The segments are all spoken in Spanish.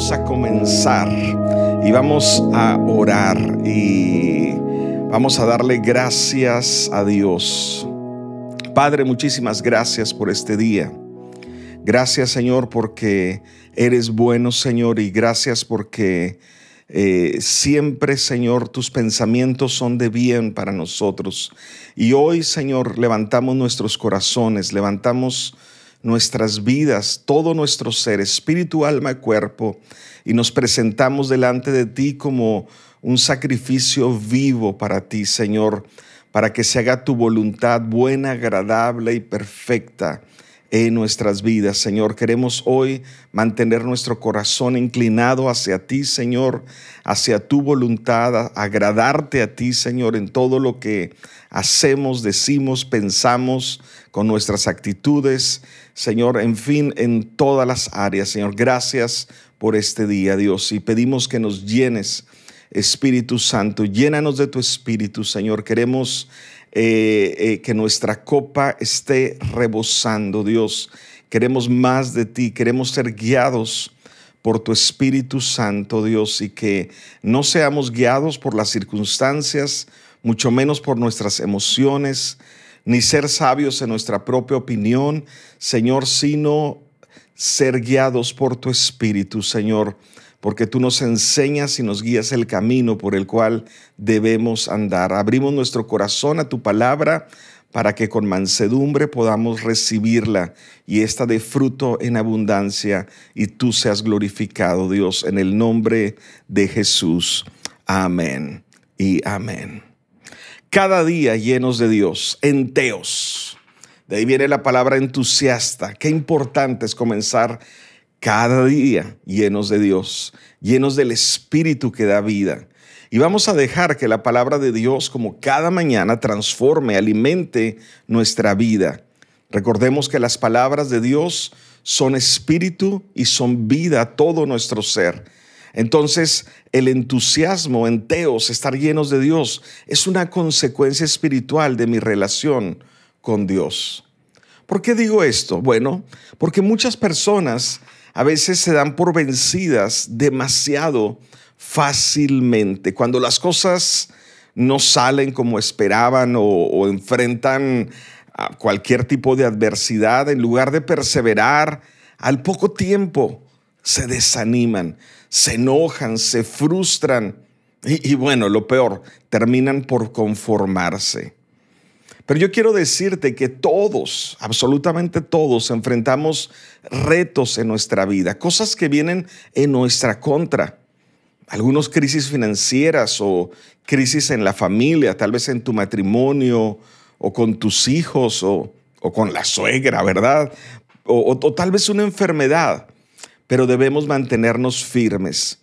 vamos a comenzar y vamos a orar y vamos a darle gracias a Dios. Padre, muchísimas gracias por este día. Gracias Señor porque eres bueno Señor y gracias porque eh, siempre Señor tus pensamientos son de bien para nosotros. Y hoy Señor levantamos nuestros corazones, levantamos nuestras vidas, todo nuestro ser, espíritu, alma y cuerpo, y nos presentamos delante de ti como un sacrificio vivo para ti, Señor, para que se haga tu voluntad buena, agradable y perfecta en nuestras vidas. Señor, queremos hoy mantener nuestro corazón inclinado hacia ti, Señor, hacia tu voluntad, agradarte a ti, Señor, en todo lo que hacemos, decimos, pensamos, con nuestras actitudes, Señor, en fin, en todas las áreas. Señor, gracias por este día, Dios, y pedimos que nos llenes, Espíritu Santo, llénanos de tu Espíritu, Señor. Queremos eh, eh, que nuestra copa esté rebosando, Dios. Queremos más de ti, queremos ser guiados por tu Espíritu Santo, Dios, y que no seamos guiados por las circunstancias, mucho menos por nuestras emociones, ni ser sabios en nuestra propia opinión, Señor, sino ser guiados por tu Espíritu, Señor porque tú nos enseñas y nos guías el camino por el cual debemos andar. Abrimos nuestro corazón a tu palabra para que con mansedumbre podamos recibirla y esta de fruto en abundancia y tú seas glorificado, Dios, en el nombre de Jesús. Amén y amén. Cada día llenos de Dios, enteos. De ahí viene la palabra entusiasta. Qué importante es comenzar cada día llenos de Dios, llenos del Espíritu que da vida. Y vamos a dejar que la palabra de Dios como cada mañana transforme, alimente nuestra vida. Recordemos que las palabras de Dios son espíritu y son vida a todo nuestro ser. Entonces, el entusiasmo en Teos, estar llenos de Dios, es una consecuencia espiritual de mi relación con Dios. ¿Por qué digo esto? Bueno, porque muchas personas a veces se dan por vencidas demasiado fácilmente. Cuando las cosas no salen como esperaban o, enfrentan cualquier tipo de adversidad, en lugar de perseverar, al poco tiempo se desaniman, se enojan, se frustran y bueno, lo peor, terminan por conformarse. Pero yo quiero decirte que todos, absolutamente todos, enfrentamos retos en nuestra vida, cosas que vienen en nuestra contra. Algunos crisis financieras o crisis en la familia, tal vez en tu matrimonio o con tus hijos o, con la suegra, ¿verdad? O, o tal vez una enfermedad, pero debemos mantenernos firmes.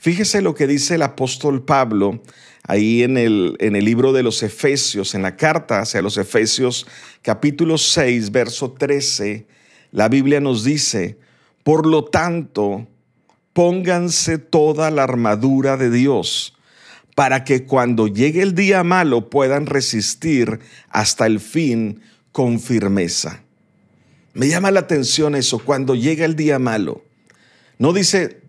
Fíjese lo que dice el apóstol Pablo ahí en el, en el libro de los Efesios, en la carta hacia los Efesios, capítulo 6, verso 13, la Biblia nos dice, por lo tanto, pónganse toda la armadura de Dios para que cuando llegue el día malo puedan resistir hasta el fin con firmeza. Me llama la atención eso, cuando llega el día malo. No dice,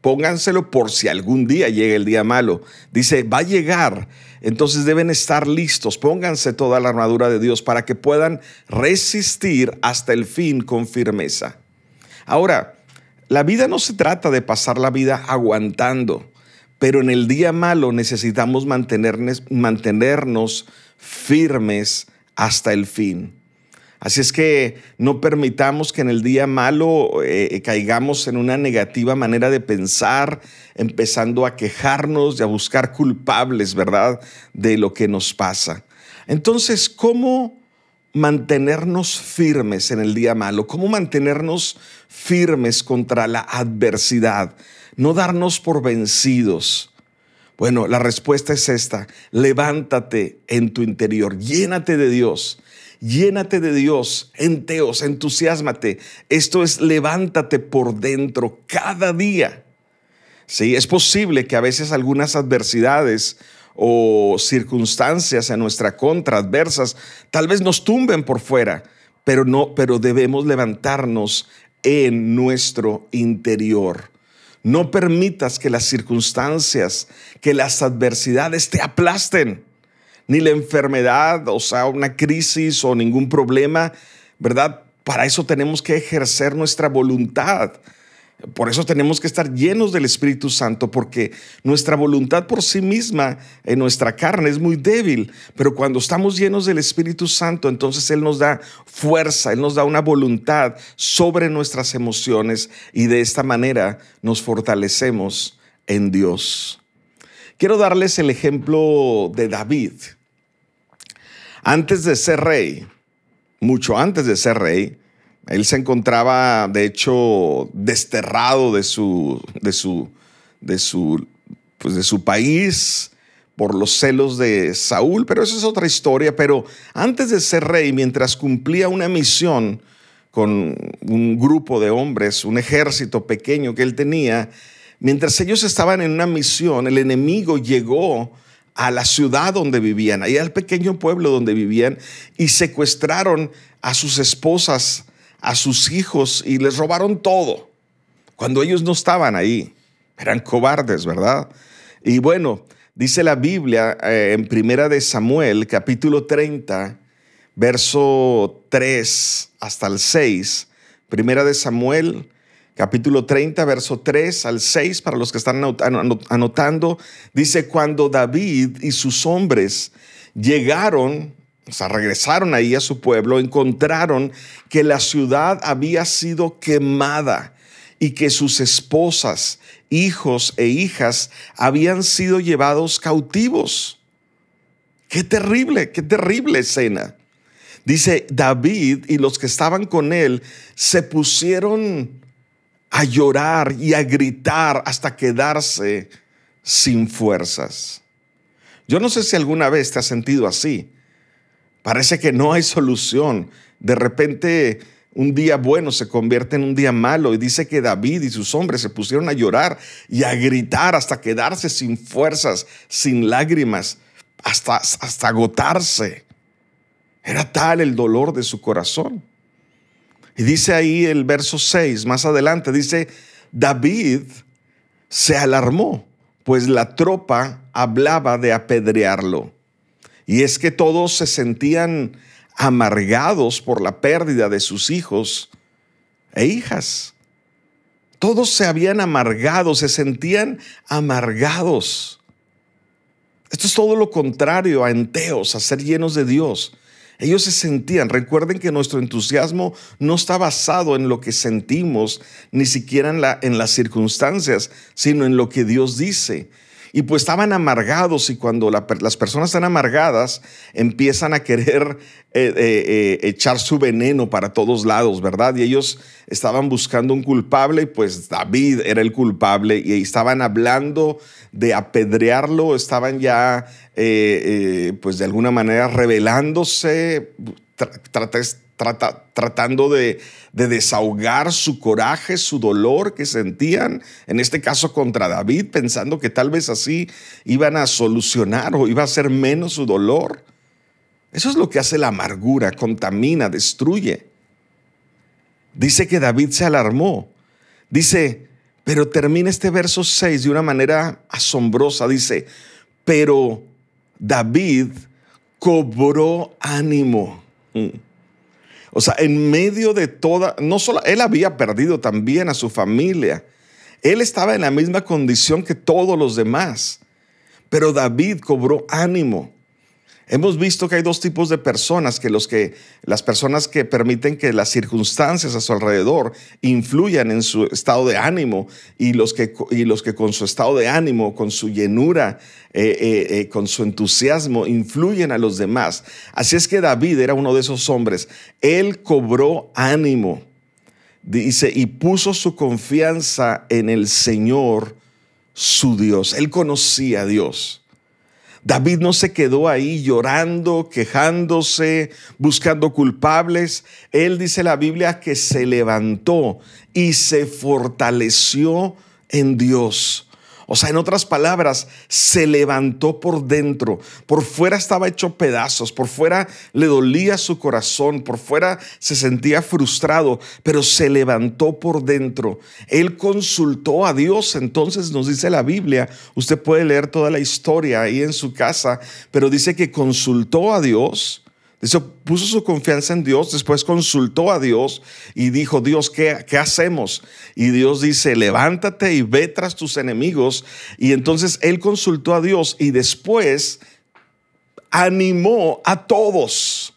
pónganselo por si algún día llega el día malo. Dice, va a llegar. Entonces deben estar listos. Pónganse toda la armadura de Dios para que puedan resistir hasta el fin con firmeza. Ahora, la vida no se trata de pasar la vida aguantando, pero en el día malo necesitamos mantenernos, firmes hasta el fin. Así es que no permitamos que en el día malo eh, caigamos en una negativa manera de pensar, empezando a quejarnos y a buscar culpables, ¿verdad?, de lo que nos pasa. Entonces, ¿cómo mantenernos firmes en el día malo? ¿Cómo mantenernos firmes contra la adversidad? No darnos por vencidos. Bueno, la respuesta es esta. Levántate en tu interior, llénate de Dios Llénate de Dios, enteos, entusiasmate. Esto es levántate por dentro cada día. Sí, es posible que a veces algunas adversidades o circunstancias en nuestra contra adversas tal vez nos tumben por fuera, pero no, pero debemos levantarnos en nuestro interior. No permitas que las circunstancias, que las adversidades te aplasten, ni la enfermedad, o sea, una crisis o ningún problema, ¿verdad? Para eso tenemos que ejercer nuestra voluntad. Por eso tenemos que estar llenos del Espíritu Santo, porque nuestra voluntad por sí misma en nuestra carne es muy débil, pero cuando estamos llenos del Espíritu Santo, entonces Él nos da fuerza, Él nos da una voluntad sobre nuestras emociones y de esta manera nos fortalecemos en Dios. Quiero darles el ejemplo de David. Antes de ser rey, mucho antes de ser rey, él se encontraba, de hecho, desterrado de su, de su, de su, pues de su país por los celos de Saúl, pero eso es otra historia. Pero antes de ser rey, mientras cumplía una misión con un grupo de hombres, un ejército pequeño que él tenía, mientras ellos estaban en una misión, el enemigo llegó a la ciudad donde vivían, ahí al pequeño pueblo donde vivían, y secuestraron a sus esposas, a sus hijos, y les robaron todo, cuando ellos no estaban ahí. Eran cobardes, ¿verdad? Y bueno, dice la Biblia eh, en Primera de Samuel, capítulo 30, verso 3 hasta el 6. Primera de Samuel capítulo 30, verso 3 al 6, para los que están anotando, dice, cuando David y sus hombres llegaron, o sea, regresaron ahí a su pueblo, encontraron que la ciudad había sido quemada y que sus esposas, hijos e hijas habían sido llevados cautivos. Qué terrible, qué terrible escena. Dice, David y los que estaban con él se pusieron a llorar y a gritar hasta quedarse sin fuerzas. Yo no sé si alguna vez te has sentido así. Parece que no hay solución. De repente un día bueno se convierte en un día malo y dice que David y sus hombres se pusieron a llorar y a gritar hasta quedarse sin fuerzas, sin lágrimas, hasta, hasta agotarse. Era tal el dolor de su corazón. Y dice ahí el verso 6, más adelante, dice, David se alarmó, pues la tropa hablaba de apedrearlo. Y es que todos se sentían amargados por la pérdida de sus hijos e hijas. Todos se habían amargado, se sentían amargados. Esto es todo lo contrario a enteos, a ser llenos de Dios. Ellos se sentían, recuerden que nuestro entusiasmo no está basado en lo que sentimos, ni siquiera en, la, en las circunstancias, sino en lo que Dios dice. Y pues estaban amargados y cuando las personas están amargadas empiezan a querer eh, eh, eh, echar su veneno para todos lados, ¿verdad? Y ellos estaban buscando un culpable y pues David era el culpable y estaban hablando de apedrearlo, estaban ya pues de alguna manera rebelándose, tratando de, desahogar su coraje, su dolor que sentían, en este caso contra David, pensando que tal vez así iban a solucionar o iba a ser menos su dolor. Eso es lo que hace la amargura, contamina, destruye. Dice que David se alarmó. Dice, pero termina este verso 6 de una manera asombrosa. Dice, pero David cobró ánimo. Mm. O sea, en medio de toda, no solo, él había perdido también a su familia. Él estaba en la misma condición que todos los demás. Pero David cobró ánimo. Hemos visto que hay dos tipos de personas, que, los que las personas que permiten que las circunstancias a su alrededor influyan en su estado de ánimo y los que, y los que con su estado de ánimo, con su llenura, eh, eh, eh, con su entusiasmo, influyen a los demás. Así es que David era uno de esos hombres. Él cobró ánimo, dice, y puso su confianza en el Señor, su Dios. Él conocía a Dios. David no se quedó ahí llorando, quejándose, buscando culpables. Él dice la Biblia que se levantó y se fortaleció en Dios. O sea, en otras palabras, se levantó por dentro. Por fuera estaba hecho pedazos, por fuera le dolía su corazón, por fuera se sentía frustrado, pero se levantó por dentro. Él consultó a Dios, entonces nos dice la Biblia, usted puede leer toda la historia ahí en su casa, pero dice que consultó a Dios Dice, puso su confianza en Dios, después consultó a Dios y dijo, Dios, ¿qué, ¿qué, hacemos? Y Dios dice, levántate y ve tras tus enemigos. Y entonces él consultó a Dios y después animó a todos.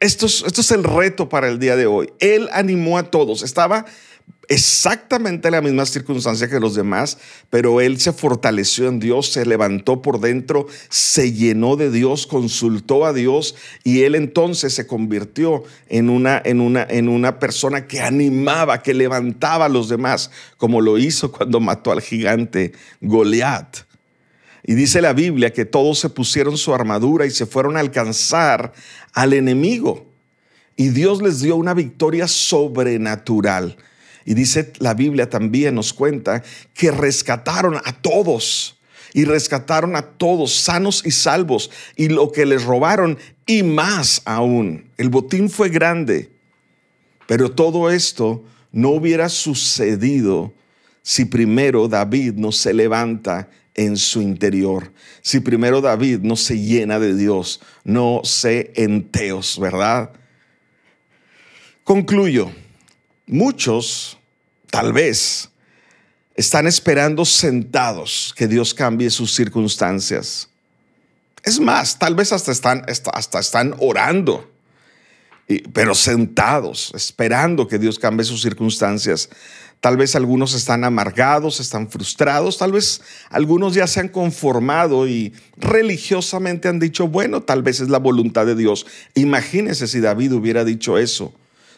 Esto es, esto es el reto para el día de hoy. Él animó a todos. Estaba exactamente la misma circunstancia que los demás, pero él se fortaleció en Dios, se levantó por dentro, se llenó de Dios, consultó a Dios y él entonces se convirtió en una, en una, en una persona que animaba, que levantaba a los demás, como lo hizo cuando mató al gigante Goliat. Y dice la Biblia que todos se pusieron su armadura y se fueron a alcanzar al enemigo. Y Dios les dio una victoria sobrenatural. Y dice la Biblia también nos cuenta que rescataron a todos y rescataron a todos sanos y salvos y lo que les robaron y más aún. El botín fue grande, pero todo esto no hubiera sucedido si primero David no se levanta en su interior. Si primero David no se llena de Dios, no se enteos, ¿verdad? Concluyo. Muchos, tal vez, están esperando sentados que Dios cambie sus circunstancias. Es más, tal vez hasta están, hasta están orando, pero sentados, esperando que Dios cambie sus circunstancias. Tal vez algunos están amargados, están frustrados, tal vez algunos ya se han conformado y religiosamente han dicho, bueno, tal vez es la voluntad de Dios. Imagínese si David hubiera dicho eso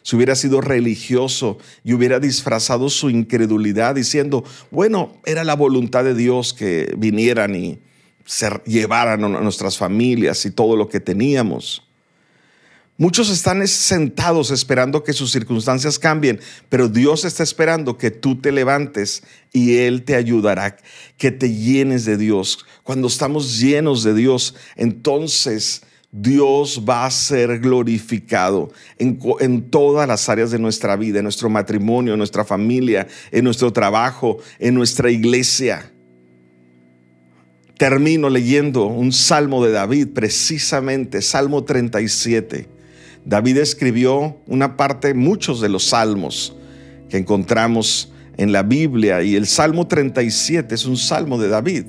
si hubiera sido religioso y hubiera disfrazado su incredulidad diciendo, bueno, era la voluntad de Dios que vinieran y se llevaran a nuestras familias y todo lo que teníamos. Muchos están sentados esperando que sus circunstancias cambien, pero Dios está esperando que tú te levantes y Él te ayudará, que te llenes de Dios. Cuando estamos llenos de Dios, entonces Dios va a ser glorificado en, todas las áreas de nuestra vida, en nuestro matrimonio, en nuestra familia, en nuestro trabajo, en nuestra iglesia. Termino leyendo un salmo de David, precisamente, Salmo 37. David escribió una parte, muchos de los salmos que encontramos en la Biblia, y el Salmo 37 es un salmo de David.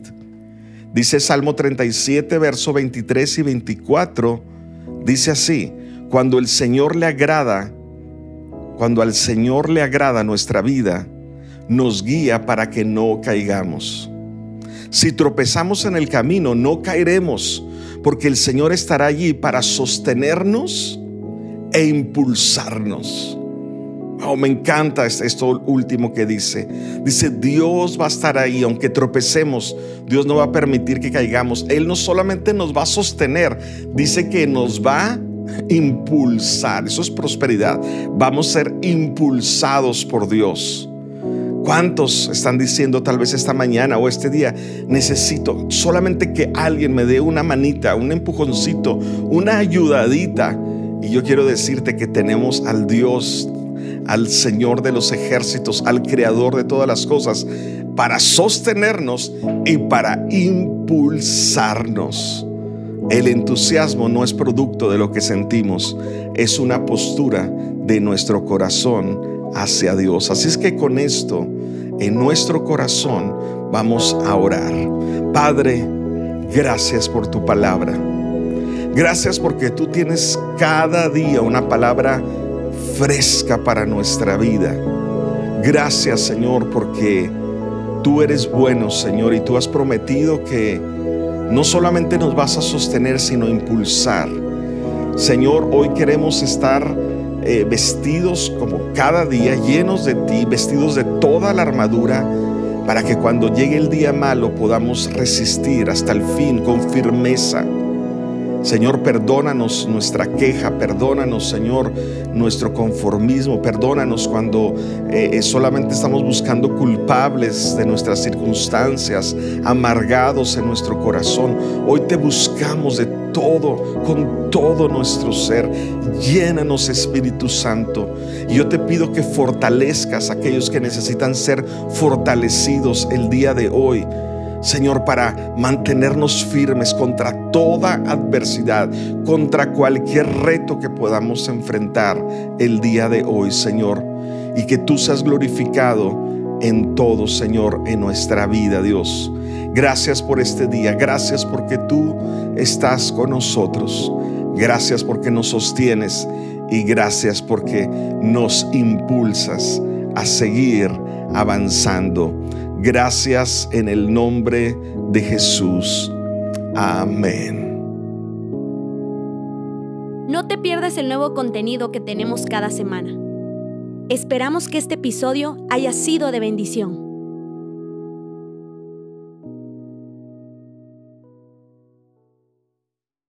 Dice Salmo 37, verso 23 y 24, dice así, cuando el Señor le agrada, cuando al Señor le agrada nuestra vida, nos guía para que no caigamos. Si tropezamos en el camino, no caeremos, porque el Señor estará allí para sostenernos e impulsarnos. Oh, me encanta esto último que dice. Dice, Dios va a estar ahí, aunque tropecemos, Dios no va a permitir que caigamos. Él no solamente nos va a sostener, dice que nos va a impulsar. Eso es prosperidad. Vamos a ser impulsados por Dios. ¿Cuántos están diciendo tal vez esta mañana o este día, necesito solamente que alguien me dé una manita, un empujoncito, una ayudadita? Y yo quiero decirte que tenemos al Dios al Señor de los ejércitos, al Creador de todas las cosas, para sostenernos y para impulsarnos. El entusiasmo no es producto de lo que sentimos, es una postura de nuestro corazón hacia Dios. Así es que con esto, en nuestro corazón, vamos a orar. Padre, gracias por tu palabra. Gracias porque tú tienes cada día una palabra fresca para nuestra vida. Gracias Señor porque tú eres bueno Señor y tú has prometido que no solamente nos vas a sostener sino impulsar. Señor, hoy queremos estar eh, vestidos como cada día, llenos de ti, vestidos de toda la armadura, para que cuando llegue el día malo podamos resistir hasta el fin con firmeza. Señor, perdónanos nuestra queja, perdónanos, Señor, nuestro conformismo, perdónanos cuando eh, eh, solamente estamos buscando culpables de nuestras circunstancias, amargados en nuestro corazón. Hoy te buscamos de todo, con todo nuestro ser. Llénanos, Espíritu Santo. Y yo te pido que fortalezcas a aquellos que necesitan ser fortalecidos el día de hoy. Señor, para mantenernos firmes contra toda adversidad, contra cualquier reto que podamos enfrentar el día de hoy, Señor. Y que tú seas glorificado en todo, Señor, en nuestra vida, Dios. Gracias por este día, gracias porque tú estás con nosotros. Gracias porque nos sostienes y gracias porque nos impulsas a seguir avanzando. Gracias en el nombre de Jesús. Amén. No te pierdas el nuevo contenido que tenemos cada semana. Esperamos que este episodio haya sido de bendición.